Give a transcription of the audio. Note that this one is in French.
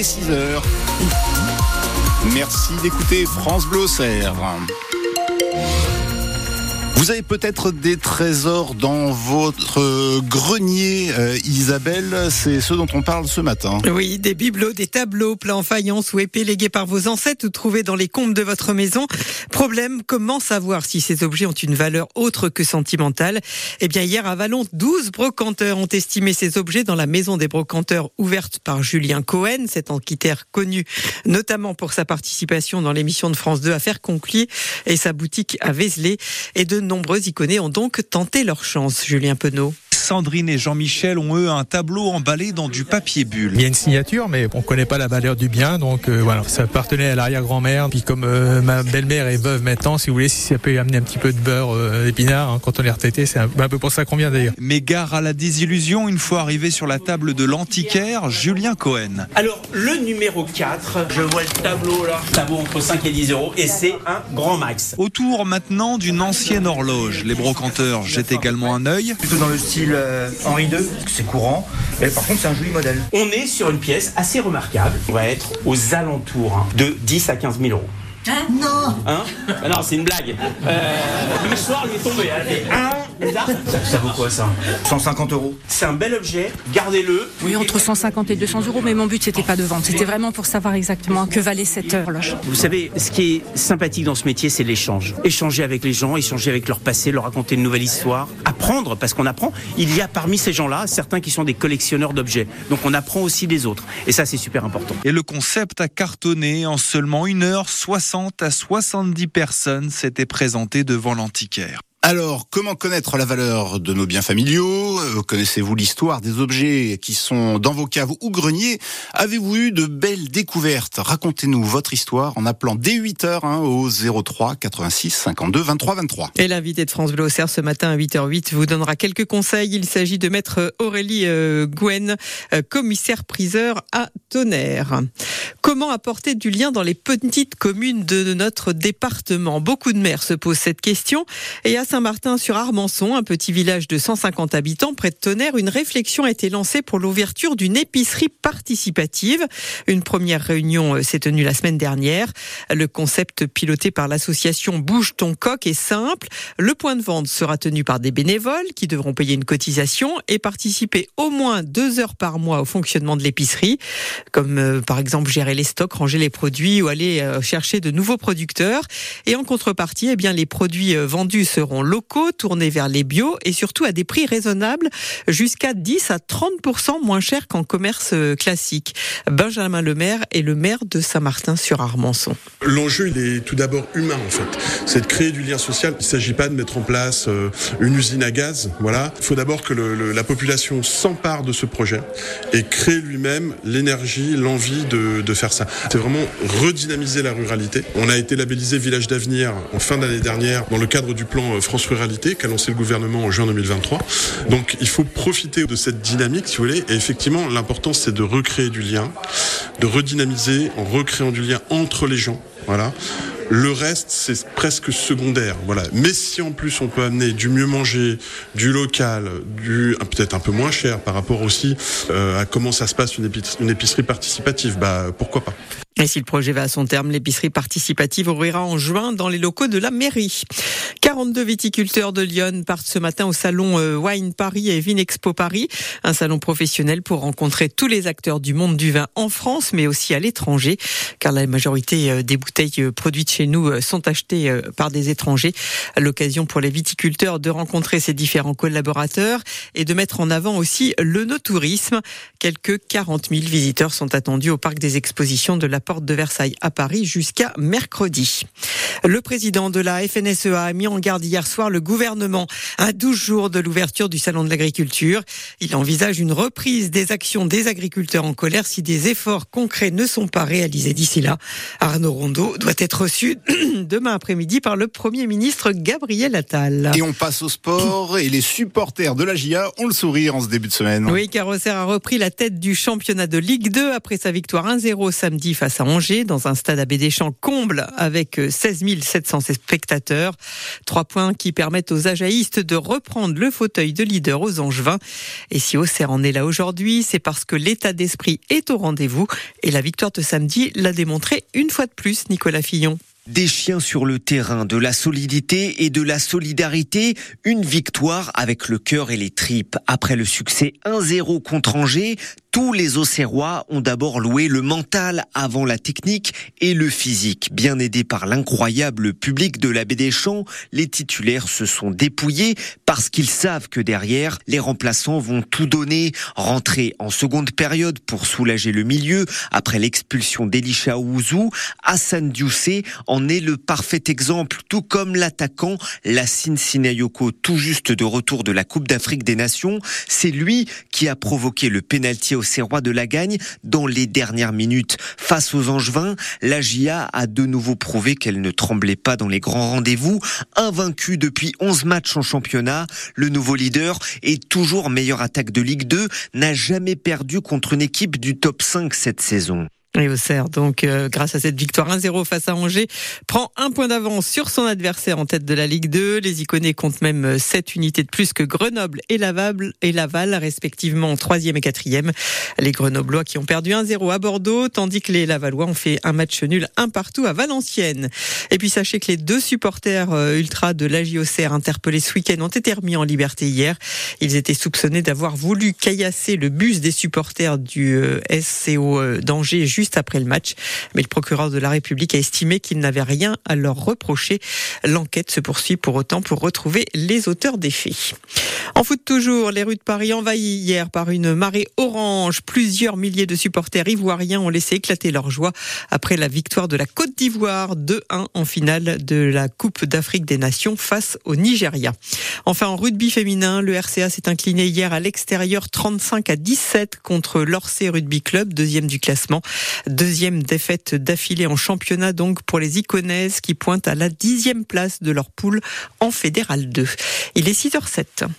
est 6 heures. Merci d'écouter France Bleu vous avez peut-être des trésors dans votre grenier, euh, Isabelle. C'est ce dont on parle ce matin. Oui, des bibelots, des tableaux, plats en faïence ou épées légués par vos ancêtres ou trouvés dans les combles de votre maison. Problème, comment savoir si ces objets ont une valeur autre que sentimentale? Eh bien, hier à Vallon, 12 brocanteurs ont estimé ces objets dans la maison des brocanteurs ouverte par Julien Cohen, cet antiquaire connu notamment pour sa participation dans l'émission de France 2 Affaires conclues et sa boutique à Vézelay. Nombreux icônes ont donc tenté leur chance, Julien Penaud. Sandrine et Jean-Michel ont eux un tableau emballé dans du papier bulle. Il y a une signature, mais on connaît pas la valeur du bien, donc euh, voilà, ça appartenait à l'arrière-grand-mère. Puis comme euh, ma belle-mère est veuve maintenant, si vous voulez, si ça peut amener un petit peu de beurre euh, épinard hein, quand on est retraité, c'est un, peu pour ça qu'on vient d'ailleurs. Mais gare à la désillusion une fois arrivé sur la table de l'antiquaire Julien Cohen. Alors le numéro 4, je vois le tableau là, ça vaut entre 5 et 10 euros et c'est un grand max. Autour maintenant d'une ancienne horloge. Les brocanteurs jettent également un œil. Plutôt dans le style euh, Henri II, c'est courant. Mais par contre, c'est un joli modèle. On est sur une pièce assez remarquable. On va être aux alentours hein, de 10 à 15 000 euros. Hein non Hein ah Non, c'est une blague. Euh, le soir, lui est tombé. Hein ça, vaut quoi ça 150 euros. C'est un bel objet, gardez-le. Oui, entre 150 et 200 euros, mais mon but c'était pas de vendre, c'était vraiment pour savoir exactement que valait cette horloge. Vous savez, ce qui est sympathique dans ce métier, c'est l'échange. Échanger avec les gens, échanger avec leur passé, leur raconter une nouvelle histoire, apprendre, parce qu'on apprend. Il y a parmi ces gens-là certains qui sont des collectionneurs d'objets. Donc on apprend aussi des autres. Et ça, c'est super important. Et le concept a cartonné en seulement une heure, 60 à 70 personnes s'étaient présentées devant l'antiquaire. Alors, comment connaître la valeur de nos biens familiaux? Euh, Connaissez-vous l'histoire des objets qui sont dans vos caves ou greniers? Avez-vous eu de belles découvertes? Racontez-nous votre histoire en appelant dès 8h hein, au 03 86 52 23 23. Et l'invité de France Bleu ce matin à 8h08 vous donnera quelques conseils. Il s'agit de maître Aurélie euh, Gwen, euh, commissaire priseur à Tonnerre. Comment apporter du lien dans les petites communes de notre département? Beaucoup de maires se posent cette question et à Saint-Martin-sur-Armançon, un petit village de 150 habitants près de Tonnerre, une réflexion a été lancée pour l'ouverture d'une épicerie participative. Une première réunion euh, s'est tenue la semaine dernière. Le concept piloté par l'association Bouge ton coq est simple. Le point de vente sera tenu par des bénévoles qui devront payer une cotisation et participer au moins deux heures par mois au fonctionnement de l'épicerie, comme euh, par exemple gérer les stocks, ranger les produits ou aller euh, chercher de nouveaux producteurs. Et en contrepartie, eh bien, les produits vendus seront locaux, tournés vers les bio et surtout à des prix raisonnables, jusqu'à 10 à 30% moins cher qu'en commerce euh, classique. Benjamin Lemaire est le maire de Saint-Martin-sur-Armançon. L'enjeu, il est tout d'abord humain en fait. C'est de créer du lien social. Il ne s'agit pas de mettre en place euh, une usine à gaz. Voilà. Il faut d'abord que la population s'empare de ce projet et crée lui-même l'énergie, l'envie de, de faire ça. C'est vraiment redynamiser la ruralité. On a été labellisé village d'avenir en fin d'année dernière dans le cadre du plan euh, France Ruralité qu'a lancé le gouvernement en juin 2023. Donc il faut profiter de cette dynamique, si vous voulez. Et effectivement, l'important, c'est de recréer du lien, de redynamiser en recréant du lien entre les gens. Voilà. Le reste, c'est presque secondaire. Voilà. Mais si en plus on peut amener du mieux manger, du local, du peut-être un peu moins cher par rapport aussi euh, à comment ça se passe une, une épicerie participative, bah pourquoi pas. Et si le projet va à son terme, l'épicerie participative ouvrira en juin dans les locaux de la mairie. 42 viticulteurs de Lyon partent ce matin au salon euh, Wine Paris et Vinexpo Paris, un salon professionnel pour rencontrer tous les acteurs du monde du vin en France, mais aussi à l'étranger, car la majorité euh, des bouteilles euh, produites chez nous sont achetées par des étrangers. L'occasion pour les viticulteurs de rencontrer ces différents collaborateurs et de mettre en avant aussi le no-tourisme. Quelques 40 000 visiteurs sont attendus au parc des expositions de la porte de Versailles à Paris jusqu'à mercredi. Le président de la FNSEA a mis en garde hier soir le gouvernement à 12 jours de l'ouverture du salon de l'agriculture. Il envisage une reprise des actions des agriculteurs en colère si des efforts concrets ne sont pas réalisés d'ici là. Arnaud Rondeau doit être reçu demain après-midi par le Premier ministre Gabriel Attal. Et on passe au sport et les supporters de la GIA ont le sourire en ce début de semaine. Oui, car a repris la tête du championnat de Ligue 2 après sa victoire 1-0 samedi face à Angers dans un stade à Bédeschamps comble avec 16 700 spectateurs. Trois points qui permettent aux ajaïstes de reprendre le fauteuil de leader aux Angevins. Et si Auxerre en est là aujourd'hui, c'est parce que l'état d'esprit est au rendez-vous et la victoire de samedi l'a démontré une fois de plus, Nicolas Fillon. Des chiens sur le terrain, de la solidité et de la solidarité, une victoire avec le cœur et les tripes. Après le succès 1-0 contre Angers, tous les Auxerrois ont d'abord loué le mental avant la technique et le physique. Bien aidés par l'incroyable public de la des Champs, les titulaires se sont dépouillés parce qu'ils savent que derrière, les remplaçants vont tout donner. Rentrer en seconde période pour soulager le milieu après l'expulsion d'Elisha Ouzou, Hassan Dioussé en est le parfait exemple, tout comme l'attaquant Lassine Sinayoko, tout juste de retour de la Coupe d'Afrique des Nations. C'est lui qui a provoqué le pénalty de la gagne dans les dernières minutes. Face aux Angevins, la GIA a de nouveau prouvé qu'elle ne tremblait pas dans les grands rendez-vous. Invaincue depuis 11 matchs en championnat, le nouveau leader est toujours meilleure attaque de Ligue 2, n'a jamais perdu contre une équipe du top 5 cette saison. Et Auxerre, donc, euh, grâce à cette victoire 1-0 face à Angers, prend un point d'avance sur son adversaire en tête de la Ligue 2. Les Iconés comptent même 7 unités de plus que Grenoble et Laval, et Laval respectivement 3e et 4e. Les Grenoblois qui ont perdu 1-0 à Bordeaux, tandis que les Lavallois ont fait un match nul un partout à Valenciennes. Et puis sachez que les deux supporters euh, ultra de l'AJ Auxerre interpellés ce week-end ont été remis en liberté hier. Ils étaient soupçonnés d'avoir voulu caillasser le bus des supporters du euh, SCO d'Angers juste après le match. Mais le procureur de la République a estimé qu'il n'avait rien à leur reprocher. L'enquête se poursuit pour autant pour retrouver les auteurs des faits. En foot toujours, les rues de Paris envahies hier par une marée orange. Plusieurs milliers de supporters ivoiriens ont laissé éclater leur joie après la victoire de la Côte d'Ivoire 2-1 en finale de la Coupe d'Afrique des Nations face au Nigeria. Enfin, en rugby féminin, le RCA s'est incliné hier à l'extérieur 35 à 17 contre l'Orsay Rugby Club, deuxième du classement. Deuxième défaite d'affilée en championnat donc pour les Iconaises qui pointent à la dixième place de leur poule en Fédéral 2. Il est 6h07.